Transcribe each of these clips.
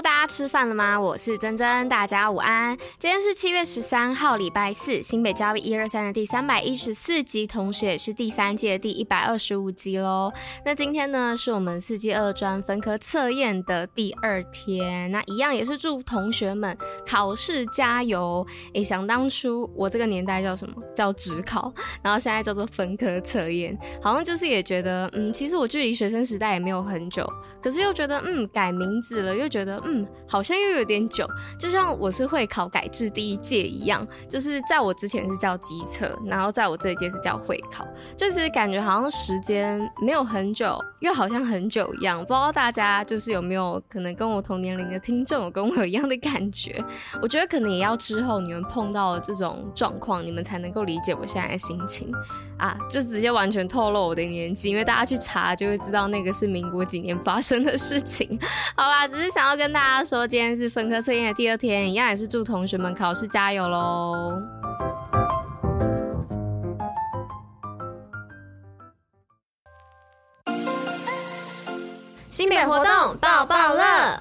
大家吃饭了吗？我是珍珍，大家午安。今天是七月十三号，礼拜四，新北教育一二三的第三百一十四集，同时也是第三届第一百二十五集喽。那今天呢，是我们四季二专分科测验的第二天，那一样也是祝同学们考试加油。诶，想当初我这个年代叫什么？叫职考，然后现在叫做分科测验，好像就是也觉得，嗯，其实我距离学生时代也没有很久，可是又觉得，嗯，改名字了，又觉得。嗯，好像又有点久，就像我是会考改制第一届一样，就是在我之前是叫基测，然后在我这一届是叫会考，就是感觉好像时间没有很久，又好像很久一样。不知道大家就是有没有可能跟我同年龄的听众有跟我有一样的感觉？我觉得可能也要之后你们碰到了这种状况，你们才能够理解我现在的心情啊，就直接完全透露我的年纪，因为大家去查就会知道那个是民国几年发生的事情。好啦，只是想。要跟大大家说，今天是分科测验的第二天，一样也是祝同学们考试加油喽！新品活动爆爆乐。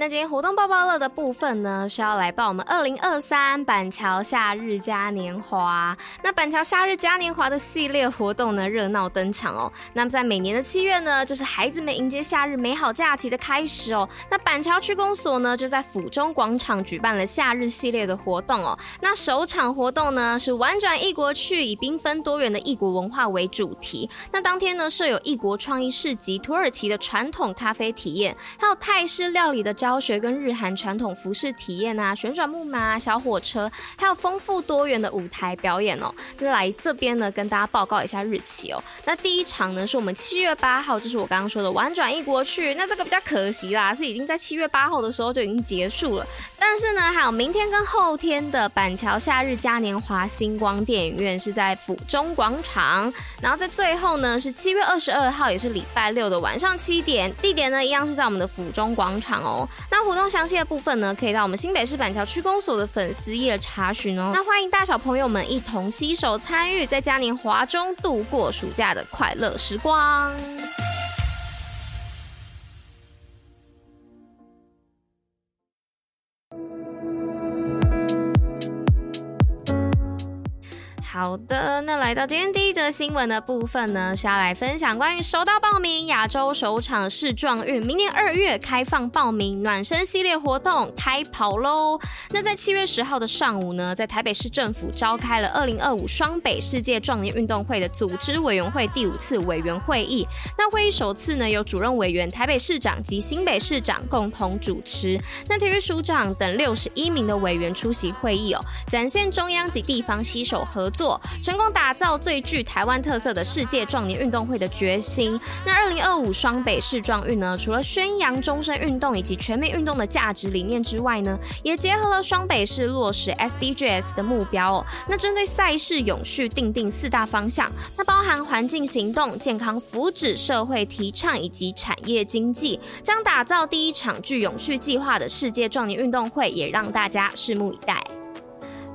那今天活动爆爆乐的部分呢，是要来报我们二零二三板桥夏日嘉年华。那板桥夏日嘉年华的系列活动呢，热闹登场哦。那么在每年的七月呢，就是孩子们迎接夏日美好假期的开始哦。那板桥区公所呢，就在府中广场举办了夏日系列的活动哦。那首场活动呢，是玩转异国趣，以缤纷多元的异国文化为主题。那当天呢，设有异国创意市集、土耳其的传统咖啡体验，还有泰式料理的教。教学跟日韩传统服饰体验啊，旋转木马啊，小火车，还有丰富多元的舞台表演哦。那来这边呢，跟大家报告一下日期哦。那第一场呢，是我们七月八号，就是我刚刚说的玩转异国去。那这个比较可惜啦，是已经在七月八号的时候就已经结束了。但是呢，还有明天跟后天的板桥夏日嘉年华星光电影院是在府中广场。然后在最后呢，是七月二十二号，也是礼拜六的晚上七点，地点呢一样是在我们的府中广场哦。那活动详细的部分呢，可以到我们新北市板桥区公所的粉丝页查询哦。那欢迎大小朋友们一同携手参与，在嘉年华中度过暑假的快乐时光。好的，那来到今天第一则新闻的部分呢，是要来分享关于收到报名亚洲首场世壮运，明年二月开放报名暖身系列活动开跑喽。那在七月十号的上午呢，在台北市政府召开了二零二五双北世界壮年运动会的组织委员会第五次委员会议。那会议首次呢，由主任委员台北市长及新北市长共同主持，那体育署长等六十一名的委员出席会议哦，展现中央及地方携手合作做成功打造最具台湾特色的世界壮年运动会的决心。那二零二五双北市壮运呢，除了宣扬终身运动以及全民运动的价值理念之外呢，也结合了双北市落实 SDGs 的目标哦。那针对赛事永续定定四大方向，那包含环境行动、健康福祉、社会提倡以及产业经济，将打造第一场具永续计划的世界壮年运动会，也让大家拭目以待。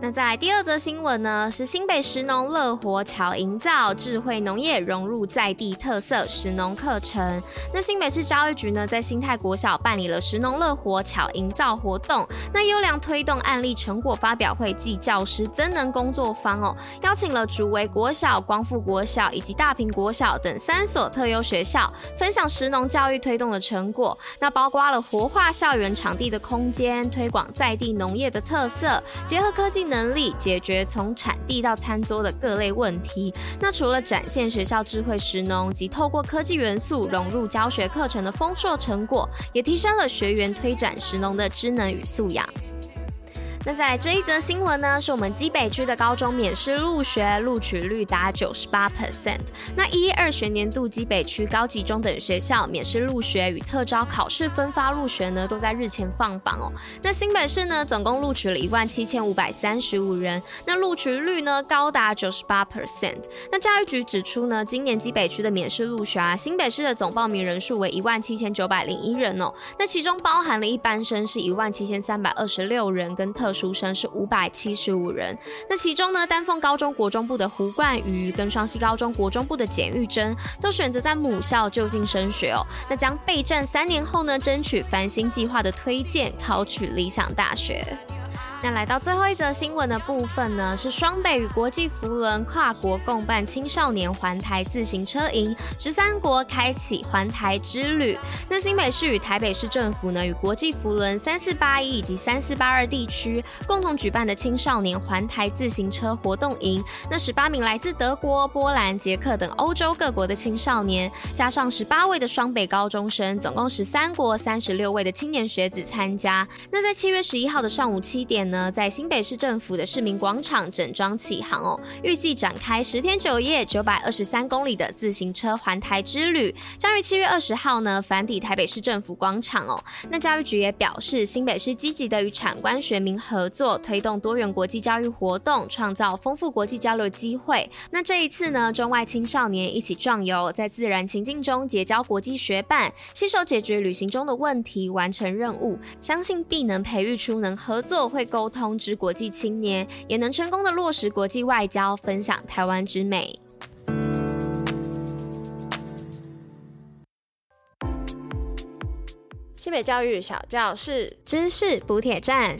那再来第二则新闻呢，是新北石农乐活巧营造智慧农业融入在地特色石农课程。那新北市教育局呢，在新泰国小办理了石农乐活巧营造活动，那优良推动案例成果发表会暨教师增能工作坊哦，邀请了竹围国小、光复国小以及大坪国小等三所特优学校，分享石农教育推动的成果。那包括了活化校园场地的空间，推广在地农业的特色，结合科技能。能力解决从产地到餐桌的各类问题。那除了展现学校智慧食农及透过科技元素融入教学课程的丰硕成果，也提升了学员推展食农的知能与素养。那在这一则新闻呢，是我们基北区的高中免试入学，录取率达九十八 percent。那一二学年度基北区高级中等学校免试入学与特招考试分发入学呢，都在日前放榜哦。那新北市呢，总共录取了一万七千五百三十五人，那录取率呢高达九十八 percent。那教育局指出呢，今年基北区的免试入学啊，新北市的总报名人数为一万七千九百零一人哦。那其中包含了一般生是一万七千三百二十六人，跟特书生是五百七十五人。那其中呢，丹凤高中国中部的胡冠宇跟双溪高中国中部的简玉珍都选择在母校就近升学哦。那将备战三年后呢，争取繁星计划的推荐，考取理想大学。那来到最后一则新闻的部分呢，是双北与国际扶轮跨国共办青少年环台自行车营，十三国开启环台之旅。那新北市与台北市政府呢，与国际扶轮三四八一以及三四八二地区共同举办的青少年环台自行车活动营。那十八名来自德国、波兰、捷克等欧洲各国的青少年，加上十八位的双北高中生，总共十三国三十六位的青年学子参加。那在七月十一号的上午七点呢，呢，在新北市政府的市民广场整装启航哦，预计展开十天九夜、九百二十三公里的自行车环台之旅，将于七月二十号呢返抵台北市政府广场哦。那教育局也表示，新北市积极的与产官学民合作，推动多元国际教育活动，创造丰富国际交流机会。那这一次呢，中外青少年一起壮游，在自然情境中结交国际学伴，携手解决旅行中的问题，完成任务，相信必能培育出能合作会沟通之国际青年，也能成功的落实国际外交，分享台湾之美。西北教育小教室，知识补铁站。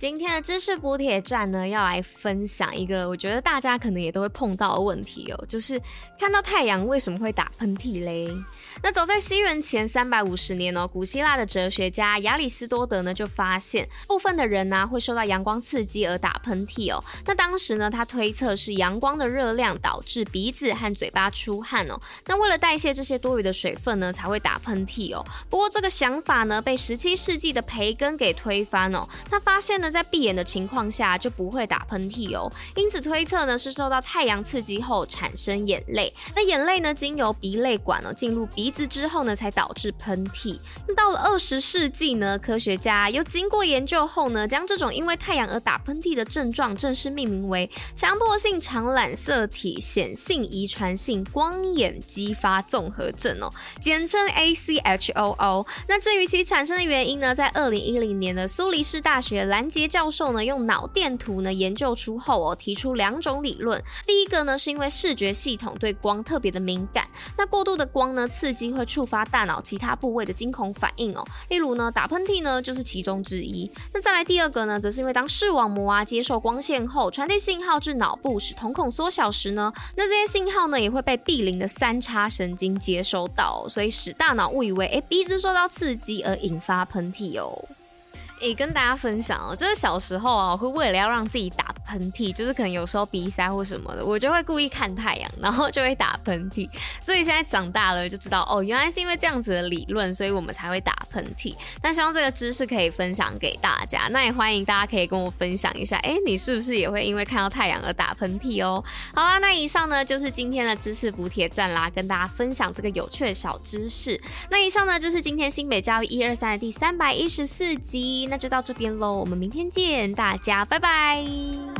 今天的知识补铁站呢，要来分享一个我觉得大家可能也都会碰到的问题哦，就是看到太阳为什么会打喷嚏嘞？那早在西元前三百五十年哦，古希腊的哲学家亚里斯多德呢就发现，部分的人呢、会受到阳光刺激而打喷嚏哦。那当时呢，他推测是阳光的热量导致鼻子和嘴巴出汗哦。那为了代谢这些多余的水分呢，才会打喷嚏哦。不过这个想法呢，被十七世纪的培根给推翻哦。他发现呢。在闭眼的情况下就不会打喷嚏哦，因此推测呢是受到太阳刺激后产生眼泪，那眼泪呢经由鼻泪管哦进入鼻子之后呢才导致喷嚏。那到了二十世纪呢，科学家又经过研究后呢，将这种因为太阳而打喷嚏的症状正式命名为强迫性常染色体显性遗传性光眼激发综合症哦，简称 ACHOO。那至于其产生的原因呢，在二零一零年的苏黎世大学拦截。教授呢用脑电图呢研究出后哦，提出两种理论。第一个呢是因为视觉系统对光特别的敏感，那过度的光呢刺激会触发大脑其他部位的惊恐反应哦，例如呢打喷嚏呢就是其中之一。那再来第二个呢，则是因为当视网膜啊接受光线后，传递信号至脑部使瞳孔缩小时呢，那这些信号呢也会被毗邻的三叉神经接收到，所以使大脑误以为哎鼻子受到刺激而引发喷嚏哦。也跟大家分享哦，就是小时候啊，我会为了要让自己打喷嚏，就是可能有时候鼻塞或什么的，我就会故意看太阳，然后就会打喷嚏。所以现在长大了就知道，哦，原来是因为这样子的理论，所以我们才会打喷嚏。那希望这个知识可以分享给大家。那也欢迎大家可以跟我分享一下，哎，你是不是也会因为看到太阳而打喷嚏哦？好啦，那以上呢就是今天的知识补帖站啦，跟大家分享这个有趣的小知识。那以上呢就是今天新北教育一二三的第三百一十四集。那就到这边喽，我们明天见，大家拜拜。